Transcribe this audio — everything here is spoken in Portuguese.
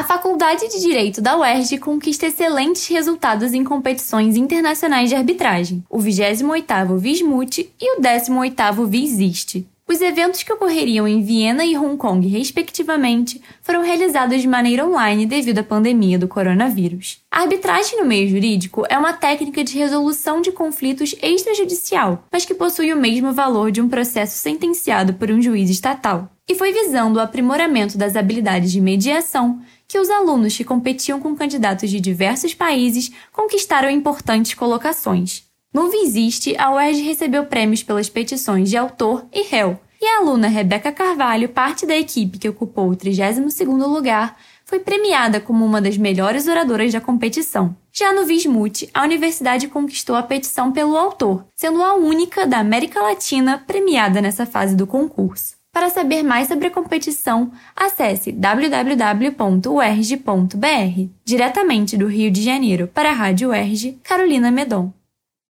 A Faculdade de Direito da UERJ conquista excelentes resultados em competições internacionais de arbitragem, o 28º Vismut e o 18º Visiste. Os eventos que ocorreriam em Viena e Hong Kong, respectivamente, foram realizados de maneira online devido à pandemia do coronavírus. A arbitragem no meio jurídico é uma técnica de resolução de conflitos extrajudicial, mas que possui o mesmo valor de um processo sentenciado por um juiz estatal. E foi visando o aprimoramento das habilidades de mediação que os alunos que competiam com candidatos de diversos países conquistaram importantes colocações. No Visiste, a UERJ recebeu prêmios pelas petições de autor e réu, e a aluna Rebeca Carvalho, parte da equipe que ocupou o 32º lugar, foi premiada como uma das melhores oradoras da competição. Já no Vismut, a universidade conquistou a petição pelo autor, sendo a única da América Latina premiada nessa fase do concurso. Para saber mais sobre a competição, acesse www.uerj.br. Diretamente do Rio de Janeiro para a Rádio UERJ, Carolina Medon.